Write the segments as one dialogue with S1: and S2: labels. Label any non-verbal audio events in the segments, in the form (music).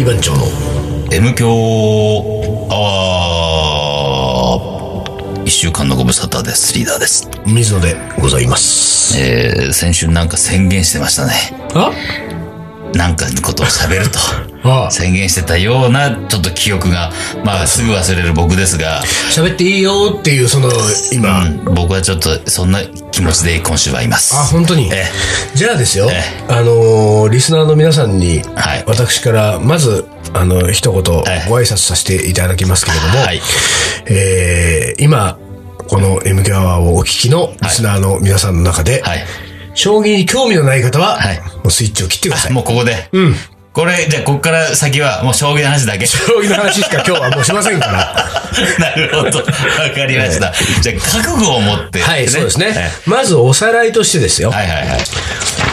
S1: リー番長の
S2: M 強アワー一週間のご無沙汰です。リーダーです。
S1: 水野でございます。
S2: えー、先週なんか宣言してましたね。
S1: あ？
S2: なんかのことを喋ると。宣言してたような、ちょっと記憶が、まあ、すぐ忘れる僕ですが、
S1: 喋っていいよっていう、その、今、
S2: うん僕はちょっと、そんな気持ちで今週はいます。
S1: あ、本当に？
S2: え
S1: じゃあですよ
S2: え、
S1: あのー、リスナーの皆さんに、
S2: はい
S1: 私から、まず、あの、一言、ご
S2: え
S1: 挨拶させていただきますけれども、
S2: はい。
S1: えー、今、この MK アワーをお聞きのリスナーの皆さんの中で、
S2: はい。
S1: 将棋に興味のない方は、
S2: はい
S1: もうスイッチを切ってください。
S2: もうここで。
S1: うん。
S2: これ、じゃあ、こっから先は、もう将棋の話だけ。
S1: 将棋の話しか今日はもうしませんから。(laughs)
S2: なるほど。わかりました。じゃあ、覚悟を持って、
S1: はい、そうですね
S2: え。
S1: まずおさらいとしてですよ。
S2: はいはいはい。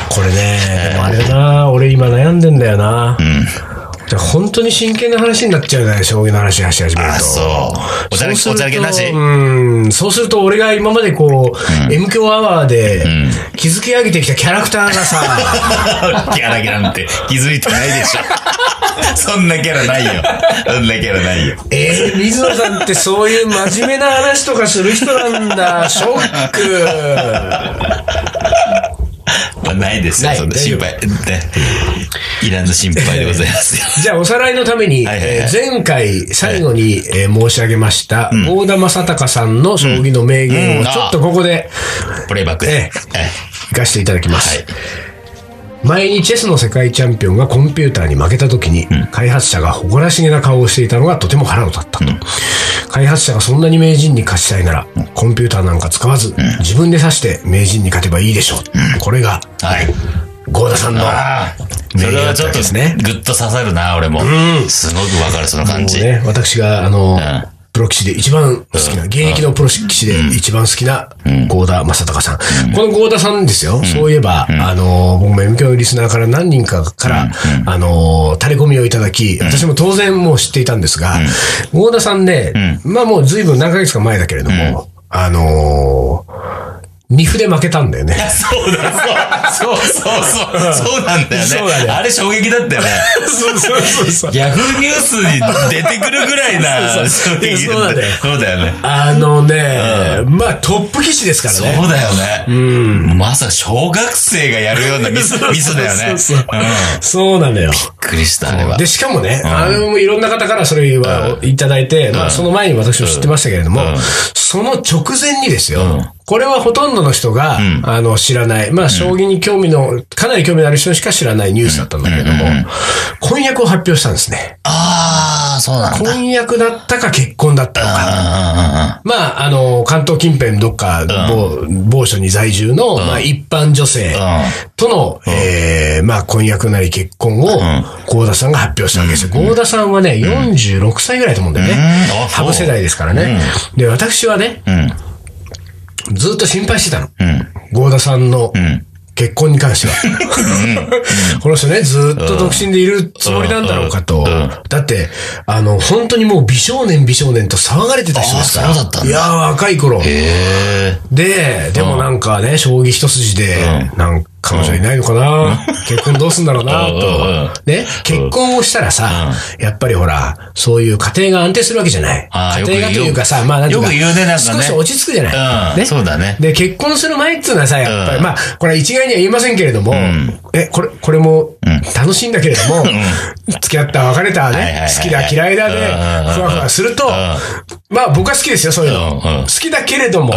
S1: これね、でもあれだな、俺今悩んでんだよな。じゃあ本当に真剣な話になっちゃうね、将棋の話し始めると。
S2: あ、そう。おちゃらけ、
S1: そうすると
S2: おちゃらけなし
S1: うん。そうすると俺が今までこう、M 強アワーで築き上げてきたキャラクターがさ、(laughs)
S2: キャラキャラなんて気づいてないでしょ。(laughs) そんなキャラないよ。そんなキャラないよ。
S1: えー、水野さんってそういう真面目な話とかする人なんだ。ショック。
S2: まあ、ないですよ、心配。ね。いらぬ心配でございますよ。(laughs)
S1: じゃあ、おさらいのために、前回最後に、えー申し上げました、大田正隆さんの将棋の名言を
S2: うん
S1: ちょっとここで
S2: プレイバックで。
S1: え
S2: え
S1: 行かせていただきます。
S2: はい
S1: 前にチェスの世界チャンピオンがコンピューターに負けた時に、開発者が誇らしげな顔をしていたのがとても腹を立ったと。開発者がそんなに名人に勝ちたいなら、コンピューターなんか使わず、自分で指して名人に勝てばいいでしょう。これが、
S2: はい。
S1: 郷田さんの。
S2: それはちょっと、
S1: ですね
S2: ぐっと刺さるな、俺も。すごくわかる、その感じ。
S1: ね、私が、あの、
S2: ん
S1: プロ棋士で一番好きな、現役のプロ棋士で一番好きな、郷田正孝さん。この郷田さんですよ。そういえば、あの、僕も M 教リスナーから何人かから、あの、垂れ込みをいただき、私も当然もう知っていたんですが、郷田さんね、まあもう随分何ヶ月か前だけれども、あの、二歩で負けたんだよね。(laughs)
S2: そうだ、そう、そうそうそう、そうなんだよね。
S1: そうだね
S2: あれ衝撃だったよね。
S1: そうそうそうそう。
S2: ヤフーニュースに出てくるぐらいな
S1: そうそう
S2: 衝撃
S1: そうだね
S2: そうだよね。
S1: あのね、まあトップ棋士ですからね。
S2: そうだよね。まさか小学生がやるようなミス、ミスだよね。
S1: そうそう
S2: うん。びっ
S1: そうなのよ。
S2: くりした、あれは。
S1: で、しかもね、あの、いろんな方からそれはいただいて、まあ、その前に私も知ってましたけれども、その直前にですよ、これはほとんどの人が、あの、知らない、まあ、将棋に興味の、かなり興味のある人しか知らないニュースだったんだけれども、婚約を発表したんですね。
S2: ああ、そうなんだ。
S1: 婚約だったか結婚だったのか。まあ、あの、関東近辺どっか、某、某所に在住の、まあ、一般女性との、ええまあ、婚約なり結婚を、郷田さんが発表したわけですよ。郷田さんはね、46歳ぐらいだと思うんだよね。
S2: うん。あ。そう
S1: 羽生世代ですからね。で、私はね、
S2: うん。
S1: ずっと心配してたの。
S2: うん。
S1: 郷田さんの
S2: ん
S1: 結婚に関しては。この人ね、ずっと独身でいるつもりなんだろうかと。だって、あの、本当にもう美少年美少年と騒がれてた人ですから。
S2: あそうだったんだ
S1: いやー、若い頃。で、でもなんかね、将棋一筋で、なんか彼女いないのかな？結婚どうすんだろうな？
S2: うん
S1: と。ね、結婚をしたらさ、やっぱりほら、そういう家庭が安定するわけじゃない。家庭がというかさ、まあなんていうか、少し落ち着くじゃない。
S2: うんそうだね。
S1: で、結婚する前っていうのはさ、やっぱり、
S2: うん。
S1: まあ、これは一概には言えませんけれども、え、これ、これも楽しいんだけれども、付き合った、別れたね、好きだ、嫌いだで、
S2: うん
S1: ふわふわすると、まあ僕は好きですよ、そういうの。
S2: うんうん
S1: 好きだけれども、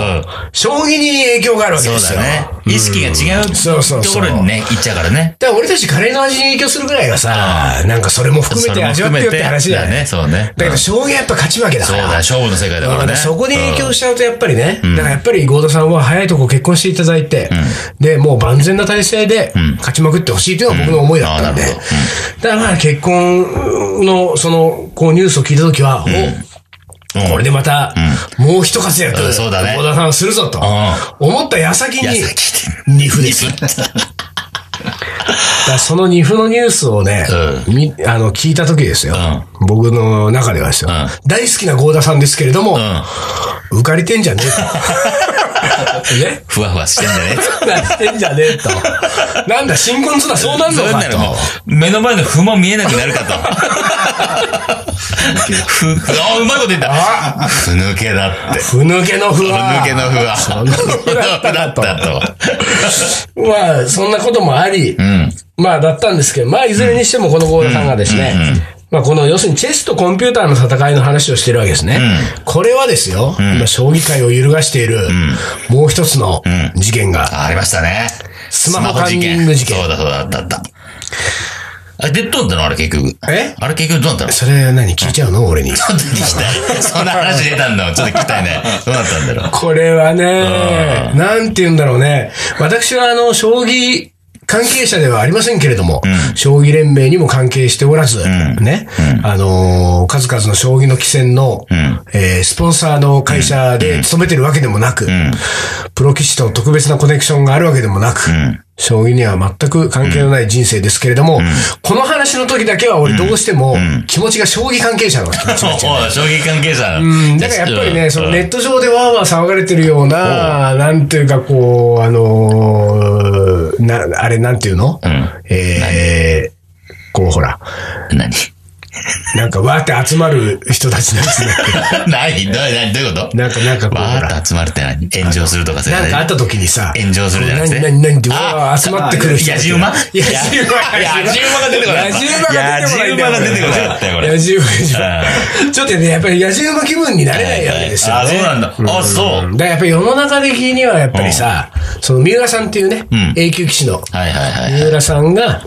S1: 将棋に影響があるわけ
S2: そう
S1: ですよ。
S2: だね。意識が違う
S1: そうそうそう
S2: ところにね、行っちゃうからね。
S1: だから俺たちカレーの味に影響するぐらいはさ、なんかそれも含めて味わってよって話だよね。
S2: そうね。
S1: だけど将棋はやっぱ勝ち負けだから。
S2: そうだ、勝負の世界だからね。
S1: そこで影響しちゃうとやっぱりね、だからやっぱり合田さんは早いとこ結婚していただいて、で、もう万全な体制で勝ちまくってほしいというのが僕の思いだったんで、
S2: うんあーなる
S1: だからまあ結婚のその、こうニュースを聞いたときは、おこれでまた、もう一活躍、
S2: うんそうだね。
S1: 合田さんはするぞと、思った矢先に二歩です。からその二歩のニュースをね、みあの、聞いた時ですよ。僕の中ではですよ、
S2: ん
S1: 大好きなゴーダさんですけれども、
S2: うん。
S1: 浮かれてんじゃねえと。(laughs) ね
S2: ふわふわしてんじゃね
S1: 浮かれてんじゃねえと。なんだ、新婚ツアーそうなんのかと。
S2: 目の前の歩も見えなくなるかと。ふ、ふ、あ、うまいこと言った。ふぬけだって。
S1: ふぬけのふ
S2: ふ
S1: は。
S2: ぬけのふは。
S1: そんなふだった
S2: だ。ったと。
S1: まあ、そんなこともあり、
S2: うん。
S1: まあ、だったんですけど、まあ、いずれにしてもこのゴーダさんがですね、まあ、この、要するにチェスとコンピューターの戦いの話をしてるわけですね。これはですよ、今、将棋界を揺るがしている、もう一つの事件が、
S2: あありましたね。
S1: スマホカンニング事件
S2: そうだそうだ、あったあった。あれ、で、どうなったのあれ結局。
S1: え？
S2: あれ結局どうなったの？ち
S1: それ何聞いちゃうの？俺に。
S2: ょっと聞きた？い。そんな話出たんだちょっと聞きたいね。どうなったんだろう？
S1: これはね、なんて言うんだろうね。私はあの、将棋関係者ではありませんけれども、将棋連盟にも関係しておらず、ね、あのー数々の将棋の棋戦の、えースポンサーの会社で勤めてるわけでもなく、プロ棋士と特別なコネクションがあるわけでもなく、将棋には全く関係のない人生ですけれども、この話の時だけは俺どうしても気持ちが将棋関係者の気持ちになっちゃう。
S2: 将棋関係者。
S1: うん、だからやっぱりね、そのネット上でわーわー騒がれてるような、なんていうかこう、あのーな、あれなんていうの、
S2: ん。
S1: えー、こうほら、
S2: 何？
S1: なんかわーって集まる人たちなんですね。(laughs)
S2: 何どう何どういうこと？
S1: なんか、なんかこうほら。
S2: わーっと集まるって何？炎上するとかそういうの
S1: なんかあった時にさ、
S2: 炎上するじゃなくて
S1: 何、何、何って、わー集まってくる人たち。
S2: やじ馬？
S1: やじ馬。
S2: やじ馬が出てこなかった
S1: やじ馬が出てこないんだよ。
S2: やじ馬が出てこなかったよこれ
S1: やじ馬。ちょっとね、やっぱりやじ馬気分になれないわけですよね。
S2: あ、そうなんだ。あ、そう。
S1: だからやっぱり世の中的にはやっぱりさ、その三浦さんっていうね、永久騎士の
S2: はいはいはい。
S1: 三浦さんが、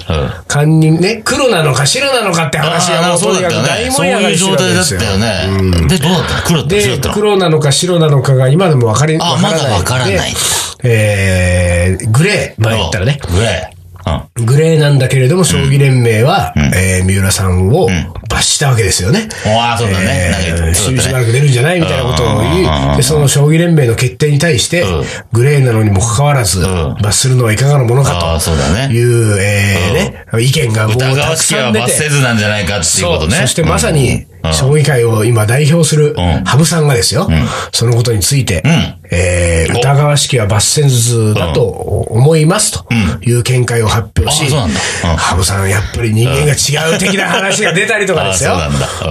S1: 堪忍ね、黒なのか白なのかって話はもう
S2: そうだったよね。そういう状態だっ。たよね。で、どうだった？の黒だったの白だ
S1: で
S2: った、の？
S1: 黒なのか白なのかが今でも分かり、
S2: あ
S1: 分からない。
S2: まだ分からない
S1: でえー、グレー、前言ったらね。
S2: グレー。うん。
S1: グレーなんだけれども、将棋連盟は、えー、三浦さんを罰したわけですよね。
S2: ああ、そうだね。
S1: しばらく出るんじゃないみたいなことを言い、で、その将棋連盟の決定に対して
S2: うん、
S1: グレーなのにもかかわらず、
S2: ん
S1: 罰するのはいかがなものか
S2: そうだね。
S1: という、えーね、意見がもう
S2: 疑
S1: たくさん出て。
S2: 罰せずなんじゃないかっていうことね。
S1: そしてまさに
S2: うん、
S1: 将棋界を今代表する
S2: ん。
S1: 羽生さんがですよ、そのことについて、えー疑わしきは罰せずだと思いますという見解を発表し羽生さんやっぱり人間が違う的な話が出たりとかですよ。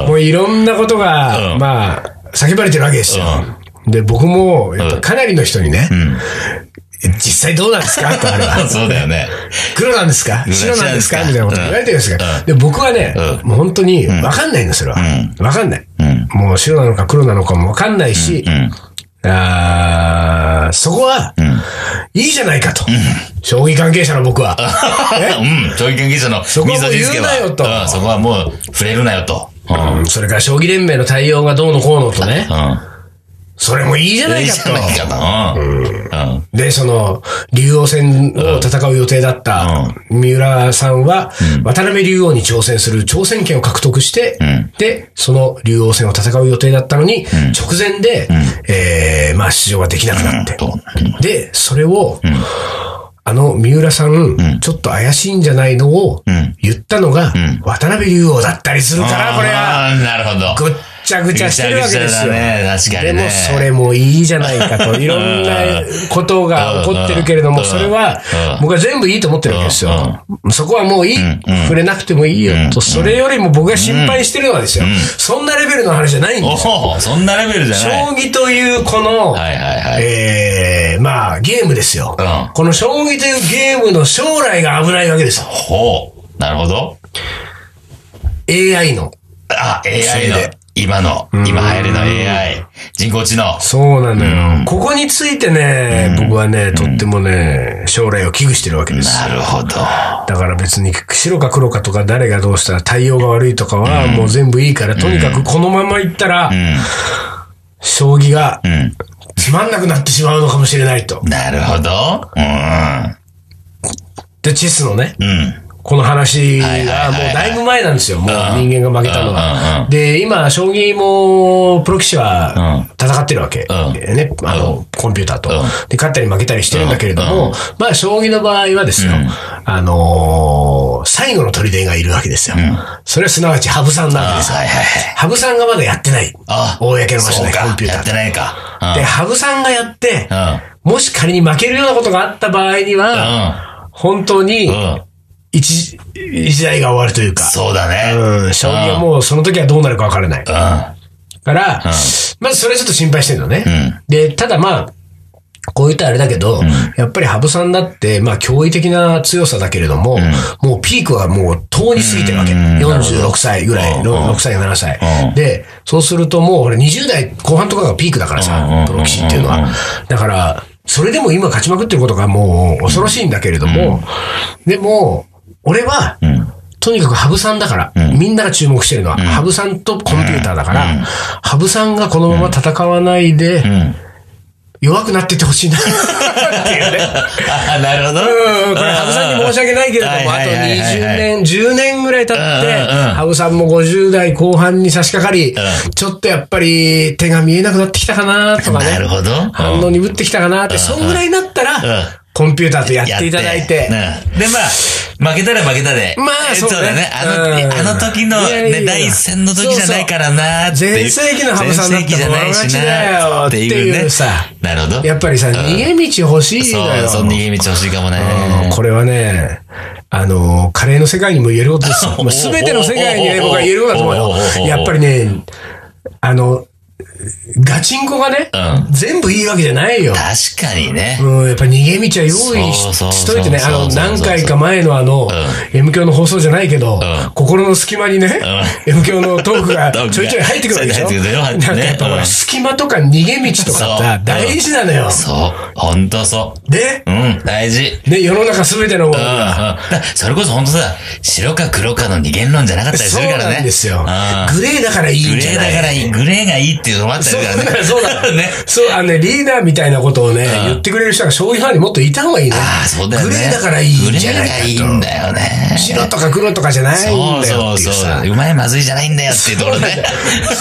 S1: もういろんなことが、
S2: うん。
S1: まあ、叫ばれてるわけですよ。で、僕も、やっぱかなりの人にね、実際どうなんですか？とあれは。(laughs)
S2: そうだよね。
S1: 黒なんですか？
S2: 黒
S1: 白なんですか？
S2: 白
S1: みたいなこと言われてるんですが、
S2: うん
S1: で、僕はね、
S2: う
S1: もう本当にわかんないの、それは。わかんない。もう白なのか黒なのかもわかんないし、あーそこは、いいじゃないかと。将棋関係者の僕は。ね (laughs)
S2: うん。将棋関係者の
S1: こはもう。言うなよと
S2: うん、そこはもう触れるなよと。
S1: それから将棋連盟の対応がどうのこうのとね、
S2: うん。
S1: それもいいじゃない
S2: いい
S1: かと。
S2: じゃないかと。うん。うん。
S1: で、その、竜王戦を戦う予定だった三浦さんは、渡辺竜王に挑戦する挑戦権を獲得して、で、その竜王戦を戦う予定だったのに、直前で、えーまあ出場ができなくなって
S2: と。
S1: で、それを、あの、三浦さん、ちょっと怪しいんじゃないのを言ったのが、渡辺竜王だったりするから、これは、
S2: なるほど。
S1: ちゃぐちゃしてるわけですよ。
S2: ね確かにね
S1: でも、それもいいじゃないかと。(laughs) いろんなことが起こってるけれども、
S2: うん
S1: それは
S2: うん、
S1: 僕は全部いいと思ってるわけですよ。そこはもういい。触れなくてもいいよと。それよりも僕が心配してるのはですよ。そんなレベルの話じゃないんですよ。
S2: そんなレベルじゃない。
S1: 将棋というこの、
S2: はいはいはい。
S1: えー、まあ、ゲームですよ
S2: うん。
S1: この将棋というゲームの将来が危ないわけですよ。
S2: ほう。なるほど。
S1: AI の。
S2: あ、AI の今の、今流行りの AI、人工知能。
S1: そうなのよ。ここについてね、僕はね、とってもね、将来を危惧してるわけです。
S2: なるほど。
S1: だから別に白か黒かとか誰がどうしたら対応が悪いとかはもう全部いいから、とにかくこのままいったら、将棋が
S2: うん。
S1: つまんなくなってしまうのかもしれないと。
S2: なるほど。うん。
S1: で、チェスのね、
S2: うん。
S1: この話がもうだいぶ前なんですよ。もう人間が負けたのは
S2: う。ん
S1: で、今、将棋も、プロ棋士は
S2: う
S1: 戦ってるわけ。
S2: うん
S1: ね、あの、コンピューターと
S2: うん。
S1: で、勝ったり負けたりしてるんだけれど
S2: うん
S1: も、まあ、将棋の場合はですよ
S2: うん、
S1: あのー、最後の砦がいるわけですよ。それはすなわち、羽生さんなわけですよ。羽生さんがまだやってない。
S2: あ
S1: 公の場所でコンピューター
S2: やってないか。うん
S1: で、羽生さんがやって、
S2: うん。
S1: もし仮に負けるようなことがあった場合には、本当に。一、一代が終わるというか、
S2: そうだね。
S1: うん、将棋はもうその時はどうなるかわからない。
S2: うん。
S1: から、まずそれはちょっと心配してるのね。
S2: ん
S1: で、ただまあ、こう言ったらあれだけど、やっぱり羽生さんだって、まあ驚異的な強さだけれども、もうピークはもう遠に過ぎてるわけ。
S2: うん
S1: 46歳ぐらい、
S2: うん
S1: 6歳、7歳
S2: うん。
S1: で、そうするともう俺20代後半とかがピークだから
S2: うん
S1: さ、プロ棋士っていうの
S2: うん
S1: は。だから、それでも今勝ちまくってることがもう恐ろしいんだけれども、でも、俺は、
S2: うん。
S1: とにかく羽生さんだから、みんなが注目してるのは、羽生さんとコンピューターだから、羽生さんがこのまま戦わないで、
S2: うん。
S1: 弱くなってってほしいな。(laughs) っていうね。
S2: あなるほど。
S1: うん、これ、羽生さんに申し訳ないけれども、あと
S2: はいはいはい。はい
S1: 20年、10年ぐらい経って、羽生さんも50代後半に差し掛かり、
S2: うん。
S1: ちょっとやっぱり手が見えなくなってきたかなとかね。
S2: なるほど。
S1: 反応鈍ってきたかなって、そんぐらいになったら、コンピューターとやっていただいて、
S2: うんで、まあ、負けたら負けたで。
S1: まあ
S2: え
S1: そうね
S2: だね。あの、
S1: うん
S2: あの時の、ね、第一戦の時じゃないからなーっていう。
S1: 全盛期の羽生さんだった
S2: じゃないしな
S1: っていうさ
S2: なるほど。
S1: やっぱりさ、逃げ道欲しい
S2: そう
S1: のよ。、
S2: そう、逃げ道欲しいかもね。
S1: うんこれはね、あの、カレーの世界にも言えることですよ。(laughs) すべての世界にね、僕は言えることだと思うよ。やっぱりね、あの、ガチンコがね、
S2: うん
S1: 全部いいわけじゃないよ。
S2: 確かにね。
S1: うん、やっぱ逃げ道は用意
S2: そうそう
S1: ししといてね、あの、
S2: そうそうそう
S1: 何回か前のあの、M 教の放送じゃないけど、
S2: ん
S1: 心の隙間にね、M 教の (laughs) トークがちょいちょい入ってくるわけでしょ
S2: 入ってくるよ
S1: なんかやっぱ隙間とか逃げ道とか
S2: そう
S1: さ、大事なのよ。
S2: そう。ほんとそう。
S1: で、
S2: うん、大事。
S1: ね、世の中すべてのもの
S2: うんうん。
S1: が、
S2: だそれこそ本当さ、白か黒かの二元論じゃなかったりす
S1: そう
S2: るからね。
S1: なんですよ
S2: うん。
S1: グレーだからいい
S2: グレー
S1: んじゃない
S2: だからいい。グレーがいいっていうのもあったりするからね。
S1: そうだ、(laughs) そうだ。
S2: ね。
S1: そう、あのね、リーダーみたいなことをね、言ってくれる人が将棋ファンにもっといた方がいいね。
S2: ああ、そうだよね。
S1: グレーだからいいんじゃないかと。
S2: グレーがいいんだよね。
S1: 白とか黒とかじゃないんだよ
S2: そうそう
S1: っていうさ。。
S2: うまいまずいじゃないんだよっていうところね。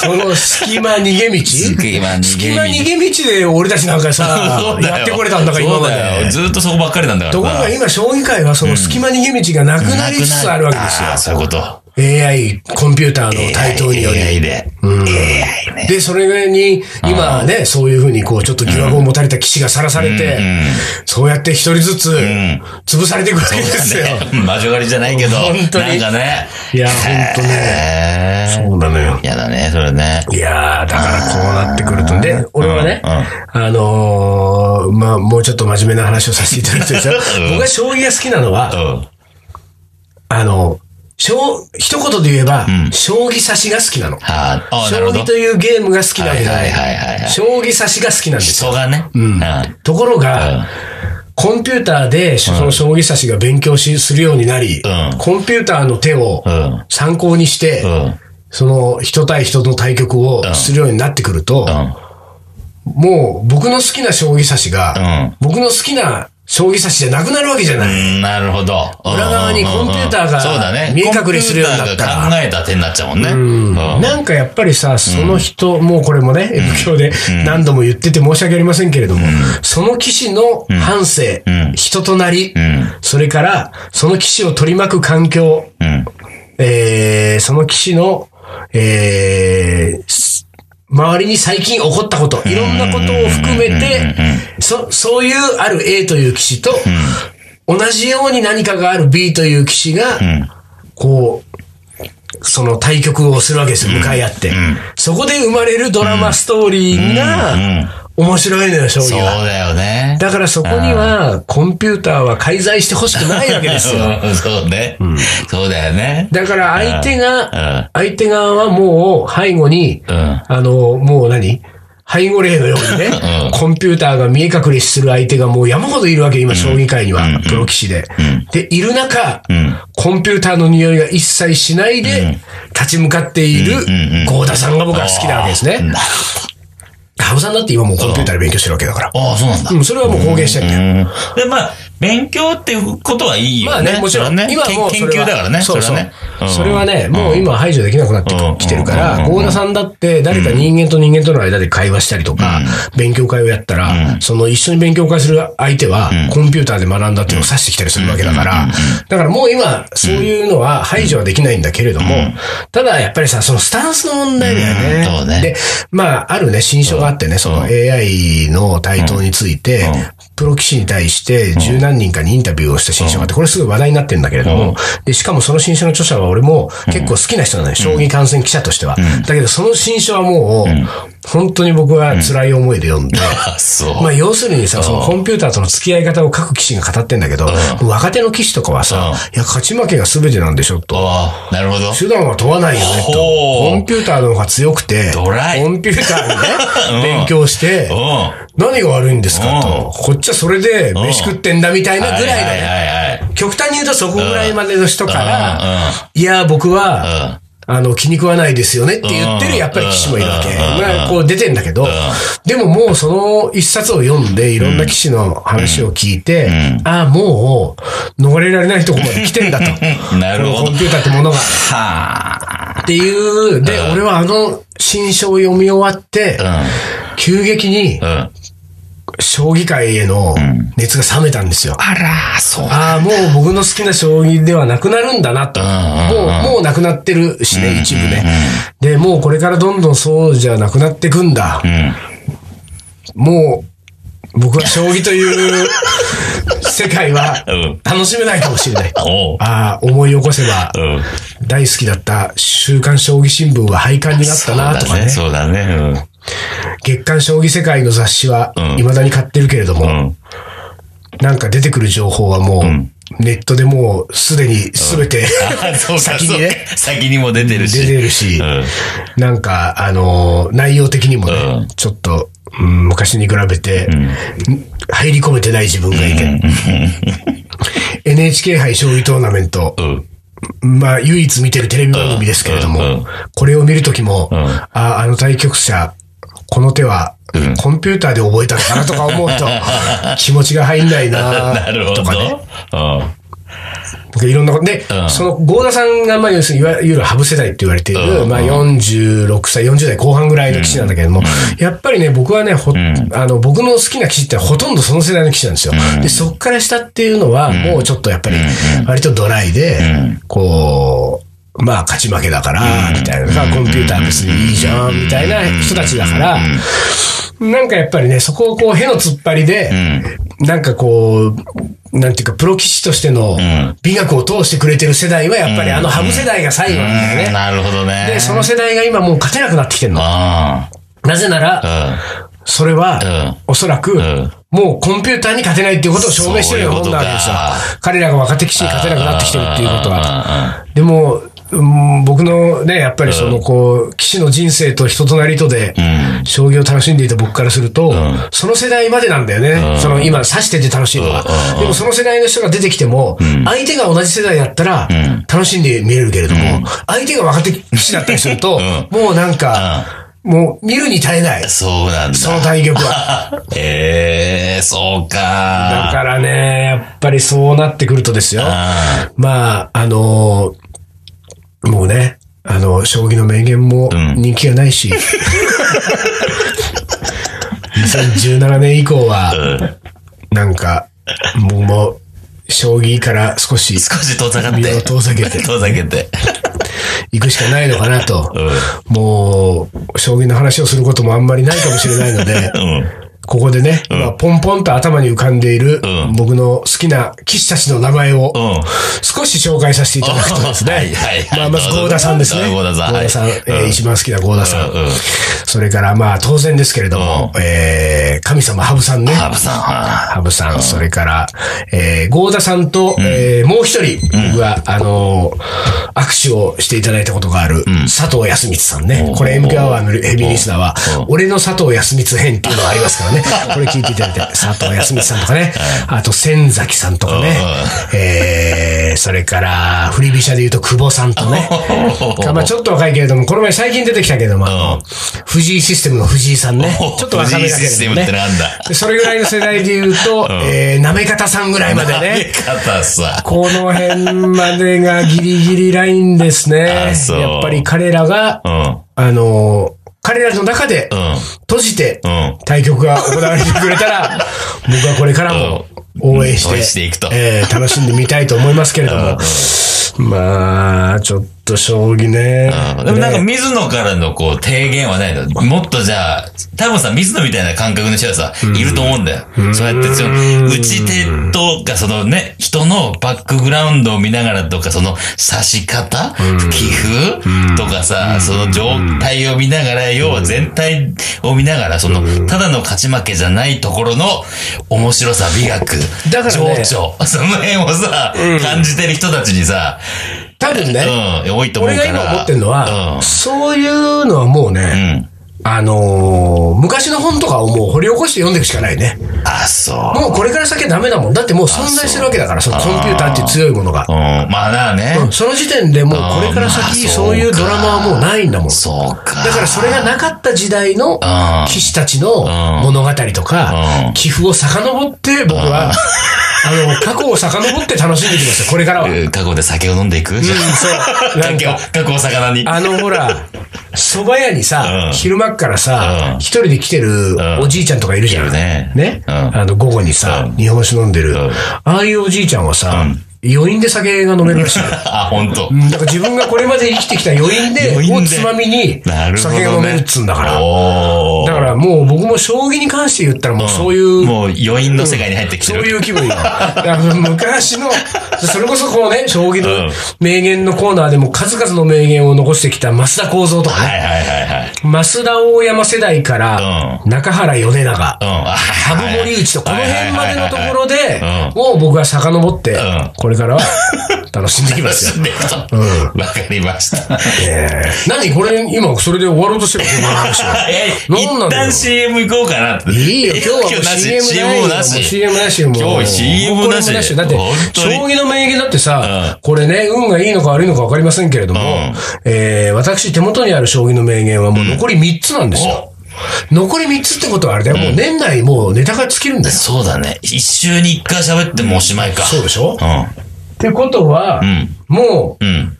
S1: その隙間逃げ道
S2: 隙間逃げ道
S1: 隙間逃げ道で俺たちなんかさやってこれたんだから今まで。
S2: ずっとそこばっかりなんだから
S1: ところが今、将棋界はその隙間逃げ道がなくなりつつあるわけですよ
S2: ああ、。そういうこと。
S1: AI、コンピューターの台頭により。
S2: AI で。AI ね。
S1: で、それに、今ね、そういうふうに、こう、ちょっと疑惑を持たれた騎士がさらされて、そうやって一人ずつ、潰されていくわけですよ。
S2: 魔女狩りじゃないけど、
S1: 本当に
S2: なんかね。
S1: いや、ほんとね。そうなのよ。
S2: やだね、それね。
S1: いやー、だからこうなってくると。で、俺はね、
S2: うんうん
S1: あのー、まあ、もうちょっと真面目な話をさせていただくとですよ
S2: うん
S1: 僕が将棋が好きなの
S2: う
S1: は、
S2: ん。
S1: あの、将、一言で言えば、
S2: ん
S1: 将棋指しが好きなの。
S2: はあ、あ
S1: 将棋。というゲームが好きなわけじゃな
S2: はいはいはいはい。
S1: 将棋指しが好きなんですよ。
S2: 人がね。
S1: うんところが、
S2: うん
S1: コンピューターで、その将棋指しが勉強し、するようになり、
S2: うん
S1: コンピューターの手を
S2: うん
S1: 参考にして、
S2: うん。
S1: その人対人の対局をするようになってくると、
S2: うん。
S1: もう僕の好きな将棋指しが、
S2: うん
S1: 僕の好きな将棋指しじゃなくなるわけじゃない。
S2: うんなるほど。
S1: 裏側にコンピューターが
S2: そうだね。
S1: 見え隠れするようになった。ら
S2: 考えた手になっちゃうもんね。うん。
S1: なんかやっぱりさ、その人、もうこれもね、M 教で何度も言ってて申し訳ありませんけれども、その騎士の反省、
S2: ん。
S1: 人となり、
S2: ん。
S1: それからその騎士を取り巻く環境、
S2: うん。
S1: えーその騎士の、えーす周りに最近起こったこと、いろんなことを含めて、そ、そういうある A という騎士と、同じように何かがある B という騎士が、こう、その対局をするわけですよ、向かい合って。そこで生まれるドラマストーリーが、面白いのよ、将
S2: そう
S1: 棋は。
S2: だよね。
S1: だからそこには、コンピューターは介在してほしくないわけですよ。
S2: う (laughs) んそうね。そうだよね。
S1: だから相手
S2: うん
S1: が、相手側はもう背後に、
S2: うん
S1: あの、もう何？背後霊のようにね、(laughs)
S2: うん
S1: コンピューターが見え隠れする相手がもう山ほどいるわけ、今、将棋界には、プロ棋士で。で、いる中、
S2: ん
S1: コンピューターの匂いが一切しないで、立ち向かっている
S2: ん
S1: 郷田さんが僕は好きなわけですね。
S2: なる
S1: 羽生さんだって今もうコンピューターで勉強してるわけだから。
S2: ああ、そうなんだ。
S1: うん、それはもう公言してんだよ。
S2: うんで、まあ、勉強っていうことはいいよね。
S1: まあね、もちろん、
S2: ね、
S1: 今はもう
S2: 研究だからね。
S1: そうそう。
S2: れはね。うん。
S1: それはね、もう今は排除できなくなって
S2: うん。
S1: きてるから、
S2: うん。
S1: 郷田さんだって誰か人間と人間との間で会話したりとか、勉強会をやったら、その一緒に勉強会する相手は、コンピューターで学んだっていうのを指してきたりするわけだから、だからもう今、そういうのは排除はできないんだけれども、ただやっぱりさ、そのスタンスの問題だよね。で、まあ、あるね、新書があってね、その AI の台頭について、プロ棋士に対して十何人かにインタビューをした新書があって、これすごい話題になってるんだけれども、で、しかもその新書の著者は俺も結構好きな人なのよ、将棋観戦記者としては。だけどその新書はもう、本当に僕は辛い思いで読んで、
S2: あ、(laughs) そう。
S1: まあ要するにさ、そのコンピューターとの付き合い方を各棋士が語ってんだけど、若手の棋士とかはさ、いや、勝ち負けが全てなんでしょと。
S2: なるほど。
S1: 手段は問わないよねと。コンピューターの方が強くて、
S2: ドライ。
S1: コンピューターで (laughs)
S2: うん。
S1: ね、勉強して、
S2: うん。
S1: 何が悪いんですかと。こっちはそれで飯食ってんだみたいなぐらいだよ。極端に言うとそこぐらいまでの人から、いや、僕は、あの、気に食わないですよねって言ってるやっぱり騎士もいるわけ。
S2: うん。
S1: まあ、こう出てんだけど、でももうその一冊を読んで、いろんな騎士の話を聞いて、ああ、もう、逃れられないところまで来てんだと。(laughs)
S2: なるほど。
S1: コンピューターってものが。
S2: はあ。
S1: っていう、で、俺はあの新書を読み終わって、急激に
S2: うん。
S1: 将棋界への熱が冷めたんですよ。
S2: あら、そう。
S1: ああ、もう僕の好きな将棋ではなくなるんだなと。
S2: ん
S1: もう、もうなくなってるしね、一部ね。で、もうこれからどんどんそうじゃなくなってくんだ。
S2: うん。
S1: もう、僕は将棋という (laughs) 世界は
S2: うん
S1: 楽しめないかもしれない。ああ、思い起こせば、
S2: うん。
S1: 大好きだった週刊将棋新聞は廃刊になったなとかね。
S2: そうだね。
S1: 月刊将棋世界の雑誌は
S2: うん。
S1: 未だに買ってるけれども、
S2: うん。うん。
S1: なんか出てくる情報はもう、ネットでもうすでに全て、
S2: うか、
S1: 先にね
S2: 先にも出てるし。
S1: 出てるし、
S2: うん。
S1: なんか、あのー内容的にもね、
S2: うん。
S1: ちょっと、うん昔に比べて、入り込めてない自分がいて、NHK 杯将棋トーナメント、
S2: うん。
S1: まあ、唯一見てるテレビ番組ですけれども、これを見るときも、
S2: ん。
S1: あ、あの対局者、この手は、コンピューターで覚えたのかなとか思うと、(laughs) 気持ちが入んないな。(laughs) とかね。
S2: うん。
S1: なんかいろんなこと。で、
S2: うん。
S1: その、郷田さんが、まあ、要するに、いわゆるハブ世代って言われている、
S2: うん。
S1: まあ、46歳、40代後半ぐらいの棋士なんだけれども、やっぱりね、僕はね、ほ、あの、僕の好きな棋士ってほとんどその世代の棋士なんですよ。で、そっから下っていうのは、もうちょっとやっぱり、割とドライで、こう、まあ、勝ち負けだから、みたいな。コンピューター別にいいじゃん、みたいな人たちだから、なんかやっぱりね、そこをこう、への突っ張りで、なんかこう、なんていうか、プロ棋士としての美学を通してくれてる世代は、やっぱりあのハブ世代が最後なんだよね。
S2: なるほどね。
S1: で、その世代が今もう勝てなくなってきてるの。
S2: あ
S1: なぜなら、
S2: あ。
S1: それは
S2: うん、
S1: おそらく
S2: ん、
S1: もうコンピューターに勝てないっていうことを証明してるようなもんなわけですよ。彼らが若手棋士に勝てなくなってきてるっていうこと
S2: うん。
S1: は。でも、うん僕のね、やっぱりその、こう、棋士の人生と人となりとで、将棋を楽しんでいた僕からすると、その世代までなんだよね。その今、指してて楽しいのは。でもその世代の人が出てきても、相手が同じ世代だったら、楽しんで見れるけれども、相手が若手棋士だったりすると、(laughs) もうなんか、もう見るに耐えない。
S2: そうなんだ。
S1: その対局は。(laughs)
S2: ええそう
S1: だ
S2: か。
S1: からね、やっぱりそうなってくるとですよ。
S2: あ
S1: まあ、あのーもうね、あの、将棋の名言も人気がないし、2017年以降は、なんか、僕も、将棋から少し
S2: 少し遠ざかって。
S1: 遠ざけて
S2: 遠ざけて。
S1: 行くしかないのかなと、もう、将棋の話をすることもあんまりないかもしれないので、
S2: うん。
S1: ここでね、今ポンポンと頭に浮かんでいる
S2: うん。
S1: 僕の好きな棋士たちの名前を
S2: うん。
S1: 少し紹介させていただくとですね。(laughs)
S2: はいはいはい。
S1: まあ、まず
S2: どうぞ。
S1: 郷田さんですね。
S2: 郷田さん。
S1: 郷田さん、
S2: はい
S1: えー一番好きな郷田さん。それからまあ当然ですけれども、えー神様羽生さんね。
S2: ハブさん。は
S1: 羽生さん、それから、えー、郷田さんと、えーもう一人、僕は、あのー握手をしていただいたことがある、佐藤康光さんね。これ MQ アワーのヘビーリスナーは、俺の佐藤康光編っていうのがありますからね。ね、これ聞いていただいて、佐藤康光さんとかね、あと千崎さんとかね、えー、それから、振り飛車で言うと久保さんとね、まあちょっと若いけれども、この前最近出てきたけれども、藤井システムの藤井さんね、ちょっと若めだけれども
S2: 藤井システムって
S1: ね
S2: なんだ？
S1: でそれぐらいの世代で言うと、えー、なめ方さんぐらいまでね。この辺までがギリギリラインですね。やっぱり彼らが、
S2: うん。
S1: あの、彼らの中で
S2: うん。
S1: 閉じて
S2: うん。
S1: 対局が行われてくれたら、(laughs) 僕はこれからも応援して、
S2: 応援していくと。
S1: えー楽しんでみたいと思いますけれども、まあ、ちょっと将棋ね。
S2: でもなんか水野からのこう提言はないの？もっとじゃあ、多分さ、水野みたいな感覚の人はさ、いると思うんだよ。そうやってその、打ち手とかそのね、人のバックグラウンドを見ながらとか、その指し方？棋風？とかさ、その状態を見ながら、要は全体を見ながら、その、ただの勝ち負けじゃないところの面白さ、美学、
S1: だからね。
S2: 情緒、その辺をさ、感じてる人たちにさ、
S1: 多分ね、
S2: うん、多いと思う。
S1: 俺が今思ってるのは、
S2: うん
S1: そういうのはもうね、あのー昔の本とかをもう掘り起こして読んでいくしかないね。
S2: あ、そう。
S1: もうこれから先はダメだもん。だってもう存在してるわけだから、そのコンピューターっていう強いものが。
S2: うん、まあなあね。
S1: うんその時点でもうこれから先、そういうドラマはもうないんだもん。
S2: そうか。
S1: だからそれがなかった時代の騎士たちの物語とか
S2: うん、
S1: 寄付を遡って僕は、あの、過去を遡って楽しんでいきますよ、これからは。
S2: えー過去で酒を飲んでいく？じゃ
S1: そう (laughs) なんか
S2: 過去、を魚に。
S1: あの、ほら、蕎麦屋にさ
S2: う、ん
S1: 昼間っからさ
S2: う、ん
S1: 一人で来てるおじいちゃんとかいるじゃん。
S2: ね
S1: ね？
S2: うん
S1: あの、午後にさ
S2: うん、
S1: 日本酒飲んでる
S2: ん。
S1: ああいうおじいちゃんはさ、余韻で酒が飲めるらしいよ。(laughs)
S2: あ、本当。
S1: うんだから自分がこれまで生きてきた余韻で、
S2: 余韻で
S1: をつまみに。酒が飲めるっつうんだから。だからもう僕も将棋に関して言ったらもうそういう、
S2: もう余韻の世界に入ってきて
S1: そう
S2: る。
S1: いう気分よ。昔の、(laughs) それこそこうね、将棋の名言のコーナーでも数々の名言を残してきた増田幸三とかね。
S2: はいはいはいはい。
S1: 増田大山世代から、中原米長、羽生森内と、この辺までのところでを僕は遡って
S2: ん、
S1: これからは楽しんでいきますよ
S2: 楽し。(laughs) ん。わかりました。
S1: えー何これ、今それで終わろうとしてるこの話は。(laughs)
S2: え、
S1: 何なん
S2: 一旦 CM 行こうかな。
S1: いいよ、今日はもう CM な
S2: し。
S1: CM なし。
S2: 今日 CM なし
S1: だって、将棋の名言だってさ、これね、運がいいのか悪いのか分かりませんけれども、
S2: ん
S1: えー私手元にある将棋の名言はもう残り3つなんですよ。残り3つってことはあれだよ、もう年内もうネタが尽きるんだよ。
S2: そうだね。一週に一回喋ってもおしまいか。
S1: そうでしょ？
S2: うん。
S1: ってことは、
S2: ん
S1: もう、
S2: うん。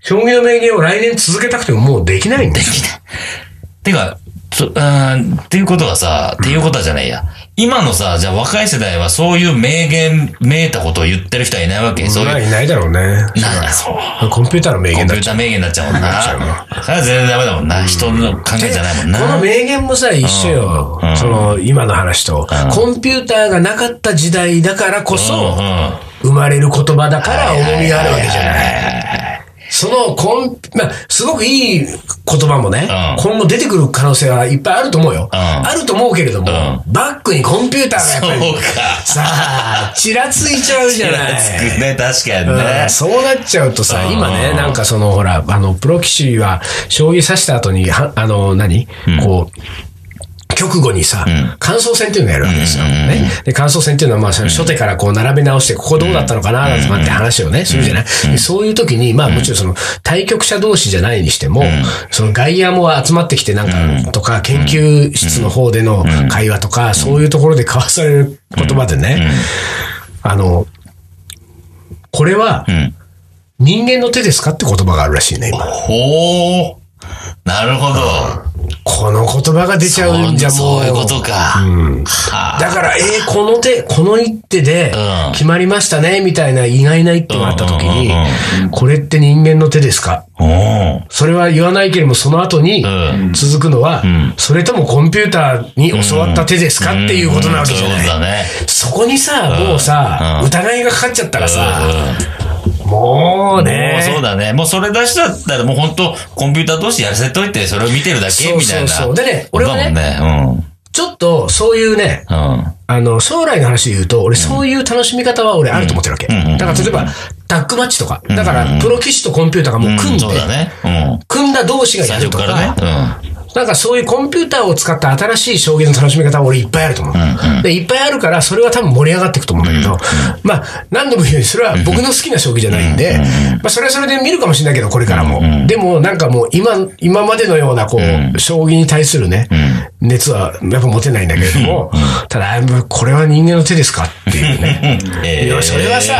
S1: 将棋の名言を来年続けたくてももうできないんですよ。
S2: てか、そうん、っていうことはさ、っていうことはじゃないや。今のさ、じゃあ若い世代はそういう名言、めいたことを言ってる人はいないわけそういう、
S1: まあいないだろうね。
S2: な、そう。
S1: コンピューターの名
S2: コン
S1: 言だっちゃ
S2: ピューター名言になっちゃうもんな。それは全然ダメだもんな。人の考えじゃないもんな。
S1: この名言もさ、一緒よ。
S2: うん
S1: その、今の話と、コンピューターがなかった時代だからこそ、生まれる言葉だから重みがあるわけじゃない。その、コン、まあ、すごくいい言葉もね、
S2: うん。
S1: 今後出てくる可能性はいっぱいあると思うよ。
S2: うん。
S1: あると思うけれども、バックにコンピューターがやっぱり、
S2: そうか。
S1: さあ、ちらついちゃうじゃない。
S2: つくね、確かに
S1: う
S2: ね
S1: ん。そうなっちゃうとさ、
S2: うん。
S1: 今ね、なんかその、ほら、あの、プロ棋士は、将棋指した後に、はあの、何、こう、局後にさ、感想戦っていうのをやるわけですよ。ね。で、感想戦っていうのは、まあ、初手からこう並べ直して、ここどうだったのかな、とかって話をね、するじゃない。でそういう時に、まあ、もちろんその、対局者同士じゃないにしても、その外野も集まってきてなんか、とか、研究室の方での会話とか、そういうところで交わされる言葉でね、あの、これは、
S2: ん。
S1: 人間の手ですかって言葉があるらしいね、今。
S2: ほー。なるほど。
S1: この言葉が出ちゃうんじゃもう。
S2: そういうことか。はあ。
S1: だから、えーこの手、この一手で
S2: うん。
S1: 決まりましたね、みたいな意外な一手があった時に
S2: うんうん、
S1: これって人間の手ですか？それは言わないけれども、その後に
S2: うん。
S1: 続くのは、それともコンピューターに教わった手ですか？っていうことなわけじゃない。
S2: ね。
S1: そこにさ、もうさ、
S2: うん。
S1: 疑いがかかっちゃったらさ、もう
S2: もう
S1: ね。
S2: そうだね。もうそれ出しちゃったらもう本当コンピューター同士やらせといて、それを見てるだけみたいな。
S1: そうそうでね俺はね
S2: そうんね。
S1: ちょっと、そういうね、
S2: うん。うん。
S1: あの、将来の話で言うと、俺そういう楽しみ方は俺あると思ってるわけ。
S2: んうん
S1: だから例えば、タッグマッチとか。だから、プロ棋士とコンピューターがもう組んで、
S2: そうだね。うん。
S1: 組んだ同士がや
S2: 最
S1: るとか、
S2: ね。
S1: なんかそういうコンピューターを使った新しい将棋の楽しみ方は俺いっぱいあると思う。で、いっぱいあるから、それは多分盛り上がっていくと思うんだけど、まあ、何度も言うように、それは僕の好きな将棋じゃないんで、まあ、それはそれで見るかもしれないけど、これからも。でも、なんかもう、今、今までのような、こう、将棋に対するね、熱は、やっぱ持てないんだけれども、ただ、これは人間の手ですかっていうね。(laughs) いや、それはさ、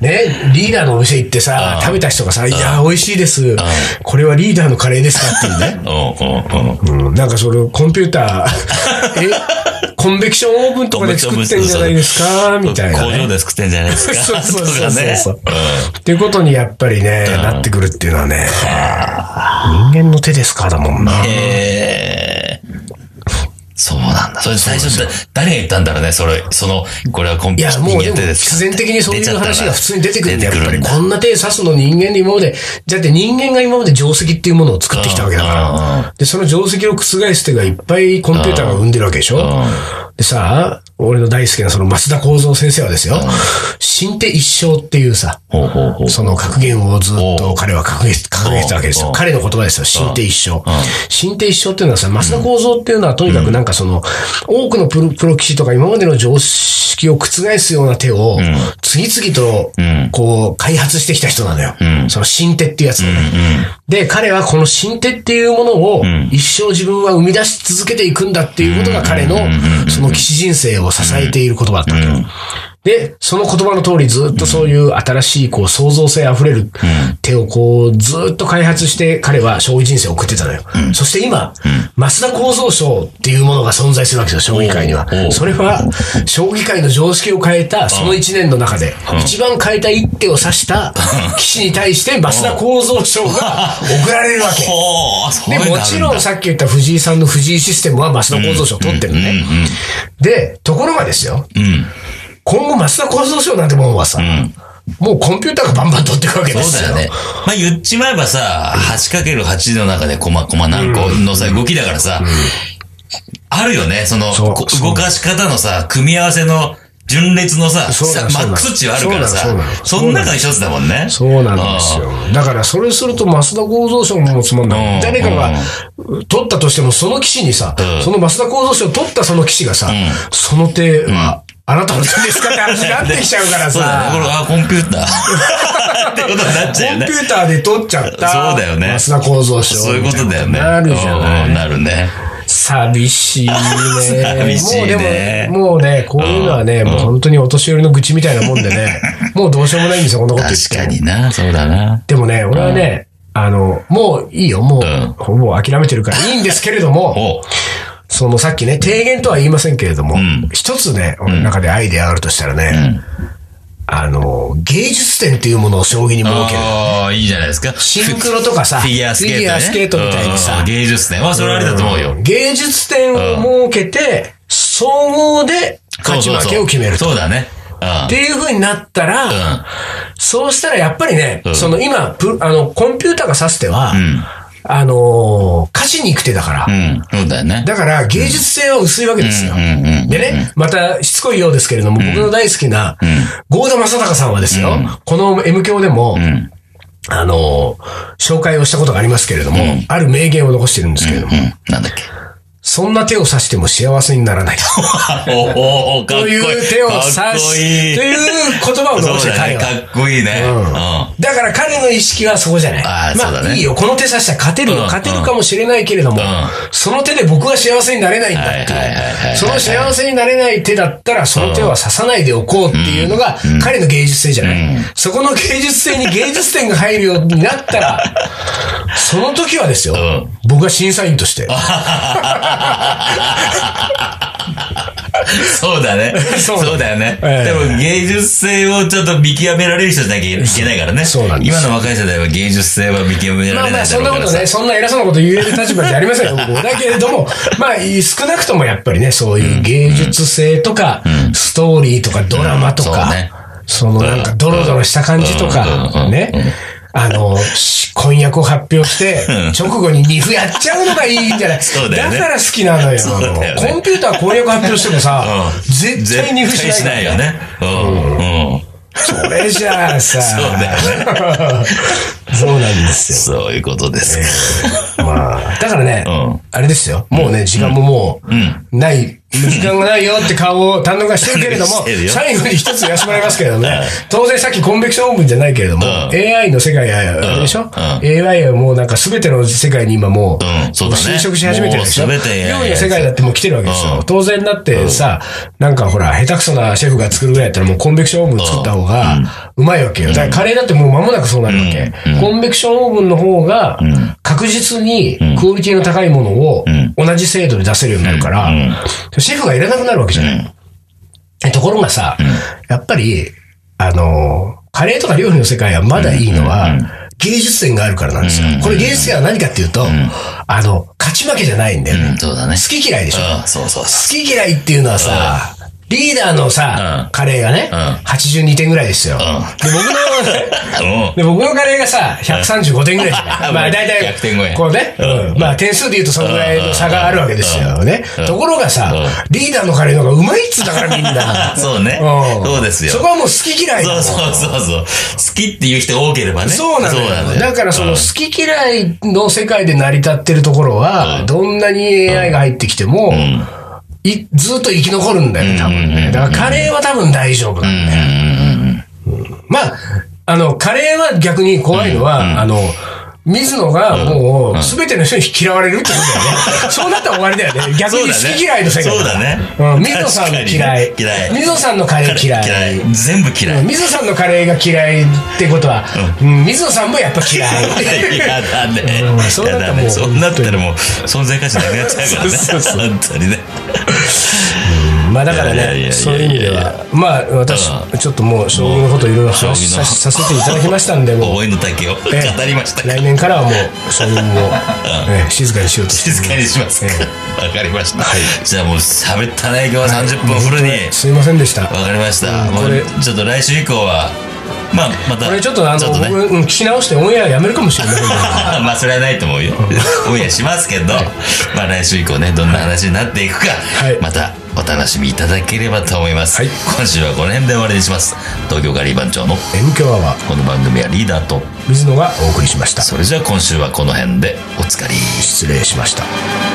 S1: ね、リーダーのお店行ってさ、食べた人がさ、いや、美味しいです。これはリーダーのカレーですかっていうね。(laughs)
S2: うん
S1: なんかそれ、コンピューター、(laughs) え、コンベクションオーブンとかで作ってんじゃないですか？みたいな、
S2: 工場
S1: ね。
S2: で作ってんじゃないですか？(laughs)
S1: そうそうそう
S2: とかね
S1: そう。っていうことにやっぱりね、なってくるっていうのはね、人間の手ですかだもんな。
S2: へーそうなんだ。それ最初だ、誰が言ったんだろうね、それ、その、これはコンピューター
S1: いや、もうで
S2: すか？
S1: 必然的にそういう話が普通に出てくるんだやっこんな手指すの人間で今まで、だって人間が今まで定石っていうものを作ってきたわけだか
S2: うん
S1: ら。で、その定石を覆す手がいっぱいコンピューターが生んでるわけでしょ？でさ、俺の大好きなその増田幸三先生はですよ、新手一生っていうさ。その格言をずっと彼は掲げてたわけですよ。
S2: うん
S1: 彼の言葉ですよ。新手一生。新手一生っていうのはさ、増田幸三っていうのはとにかくなんかその、多くのプロプロ棋士とか今までの常識を覆すような手を、次々と、こう、開発してきた人なのよ。その新手っていうやつをね。で、彼はこの新手っていうものを、一生自分は生み出し続けていくんだっていうことが彼の、その棋士人生を支えている言葉だったわけよ。で、その言葉の通りずっとそういう新しいこう創造性あふれる手をこうずっと開発して彼は将棋人生を送ってたのよ。そして今、増田構造賞っていうものが存在するわけですよ、将棋界には。それは、将棋界の常識を変えたその一年の中で、一番変えた一手を指した (laughs) 棋士に対して増田構造賞が贈られるわけ。で、もちろんさっき言った藤井さんの藤井システムは増田構造賞を取ってるのね。で、ところがですよ、
S2: うん。
S1: 今後増田構造賞なんてもんはさ、もうコンピューターがバンバン取っていくわけですよ。
S2: そうだよね。まあ言っちまえばさ、8×8 の中でコマ、コマ何個のさ、動きだからさ、あるよね。その、動かし方のさ、組み合わせの順列のさ、マックス値はあるからさ
S1: その、
S2: 中の一つだもんね。
S1: そうなんですよ。だから、それすると、増田構造賞もつまんない。
S2: うん
S1: 誰かが取ったとしても、その騎士にさ、
S2: うん
S1: その増田構造賞を取ったその騎士がさ、その手は、あなたの手ですかって話になってきちゃうから
S2: そう。あ、コンピューター。(laughs) ってことになっちゃうよね
S1: コンピ。ューターで取っちゃった。
S2: そうだよね
S1: 増田構造賞。
S2: そういうことだよね。
S1: なるじゃな
S2: うん
S1: い。
S2: なるね。
S1: 寂しいね。
S2: 寂しいね
S1: もうでも、もうね、こういうのはね、もう本当にお年寄りの愚痴みたいなもんでね、(laughs) もうどうしようもないんですよ、こんなこと言って。
S2: 確かにな、そうだな。
S1: でもね、俺はね、あの、もういいよ、もう、
S2: ん
S1: ほぼ諦めてるからいいんですけれども、
S2: お
S1: そのさっきね、提言とは言いませんけれども、
S2: ん
S1: 一つね、俺の中でアイデアがあるとしたらね、あの、芸術展っていうものを将棋に設ける。
S2: ああ、いいじゃないですか。
S1: シンクロとかさ
S2: フィギュアスケート、ね。
S1: フィギュアスケートみたいにさ
S2: うん芸術ね。まあ、それはありだと思うよ。
S1: 芸術展を設けて、総合で勝ち負けを決めると。
S2: そうだね。うん
S1: っていう風になったら、
S2: ん
S1: そうしたらやっぱりね、
S2: ん
S1: その今プ、あの、コンピューターが指す手は、
S2: ん
S1: あのー勝ちに行く手だから、
S2: うん。そうだよね。
S1: だから芸術性は薄いわけですよ。でね、またしつこいようですけれども、僕の大好きな、郷田正孝さんはですよ、この M 教でも、
S2: ん
S1: あのー紹介をしたことがありますけれども、ある名言を残してるんですけれども、
S2: うん。なんだっけ？
S1: そんな手を指しても幸せにならない。(laughs)
S2: おおかっこいい。
S1: という手を指す。
S2: かっこいい。
S1: という言葉を残して。彼は。
S2: かっこいいね。
S1: うん
S2: うん。
S1: だから彼の意識はそこじゃない。まあ
S2: あーそうだね
S1: いいよ、この手指したら勝てるよ、
S2: うん
S1: 勝てるかもしれないけれども、
S2: ん
S1: その手で僕は幸せになれないんだって。その幸せになれない手だったら、その手は指さないでおこうっていうのが彼の芸術性じゃない。そこの芸術性に芸術点が入るようになったら、(laughs) その時はですよ、
S2: ん
S1: 僕は審査員として、(laughs)
S2: そうだね。
S1: そう
S2: だよね。
S1: ええ
S2: でも芸術性をちょっと見極められる人じゃなきゃいけないからね。
S1: そうなんです
S2: 今の若い世代は芸術性は見極められないだ
S1: まあまあ、そん。なことね、そんな偉そうなこと言える立場じゃありませんよ、僕だけれども、(laughs) まあ、少なくともやっぱりね、そういう芸術性とか、ストーリーとか、ドラマとか
S2: そ
S1: のなんかドロドロした感じとかね。あの、し婚約を発表して、直後に2歩やっちゃうのがいいんじゃない？
S2: そうだよね
S1: から好きなのよ。
S2: そうだよね
S1: コンピューター婚約発表してもさ、
S2: うん
S1: 絶対2歩しない
S2: しないよね。うん。うん。
S1: それじゃあさ、
S2: そうだよね。(laughs)
S1: そうなんですよ。
S2: そういうことです。か。
S1: まあ、だからね、
S2: うん。
S1: あれですよ。もうね、時間ももう、ない、時間がないよって顔を堪能がしてるけれども最後に一つ言わせてもらいますけれどもね、当然さっきコンベクションオーブンじゃないけれども、
S2: うん。
S1: AI の世界は、あれでしょ、
S2: うん
S1: ?AI はもうなんか全ての世界に今もう、侵食し始めてるでしょ？料理の世界だってもう来てるわけですよ。
S2: うん。
S1: 当然だってさ、なんかほら、下手くそなシェフが作るぐらいだったらもうコンベクションオーブン作った方がうまいわけよ。だからカレーだってもう間もなくそうなるわけ。コンベクションオーブンの方が確実にクオリティの高いものを同じ精度で出せるようになるから、シェフがいらなくなるわけじゃない。えところがさ、やっぱり、あの、カレーとか料理の世界はまだいいのは、芸術点があるからなんですよ。これ芸術点は何かっていうと、あの、勝ち負けじゃないんだよね。好き嫌いでしょ。
S2: うん、そうそうそ
S1: 好き嫌いっていうのはさ、リーダーのさ、カレーがね、82点ぐらいですよ。で、僕の。(laughs) で、僕のカレーがさ、135点ぐらいじゃない？まあ、大体
S2: 100点超え、
S1: こうね、うん。まあ、点数で言うとそのぐらいの差があるわけですよね。ところがさ、リーダーのカレーの方がうまいっつうんだからみんな。(laughs)
S2: そうね。
S1: ん。
S2: そうですよ。
S1: そこはもう好き嫌い
S2: そうそうそうそう。好きっていう人が多ければね。
S1: そうなのよ。
S2: だ
S1: だからその好き嫌いの世界で成り立ってるところは、どんなに AI が入ってきても、いずっと生き残るんだよ、多分ね。だからカレーは多分大丈夫なんだよ。うん。まあ、あの、カレーは逆に怖いのは、あの、水野がもう、すべての人に嫌われるってことだよね。(laughs) そうなったら終わりだよね。逆に好き嫌いの世界
S2: そうだね。
S1: うん水野さん嫌い。
S2: 嫌い。
S1: 水野さんのカレー嫌い。
S2: 嫌い。全部嫌い。
S1: 水野さんのカレーが嫌いってことは、うん水野さんもやっぱ嫌い。(laughs)
S2: やだね。
S1: うんそうなったらもう
S2: やだね。そうなったらもう、存在価値なくなっちゃうからね。(laughs) 本当にね。
S1: まあだからね、そういう意味では、まあ私、ちょっともう将棋のこといろいろ話ささせていただきましたんで、もう、
S2: の丈を語
S1: ええ
S2: りました。
S1: 来年からはもう、将棋も、ええ静かにしようと
S2: 静かにします。わかりました。じゃあもう喋ったね、今日は30分フルに。
S1: すいませんでした。
S2: わかりました。ちょっと来週以降は、まあ、また。
S1: これちょっとあの、
S2: ね
S1: 僕、うん聞き直してオンエアやめるかもしれませんけど。(laughs)
S2: まあそれはないと思うよ。(laughs) オンエアしますけど、まあ来週以降ね、どんな話になっていくか、
S1: はい
S2: またお楽しみいただければと思います。
S1: はい
S2: 今週はこの辺で終わりにします。東京ガリー番長の
S1: M 強アワー、
S2: この番組はリーダーと、
S1: 水野がお送りしました。
S2: それじゃあ今週はこの辺でおつかり。
S1: 失礼しました。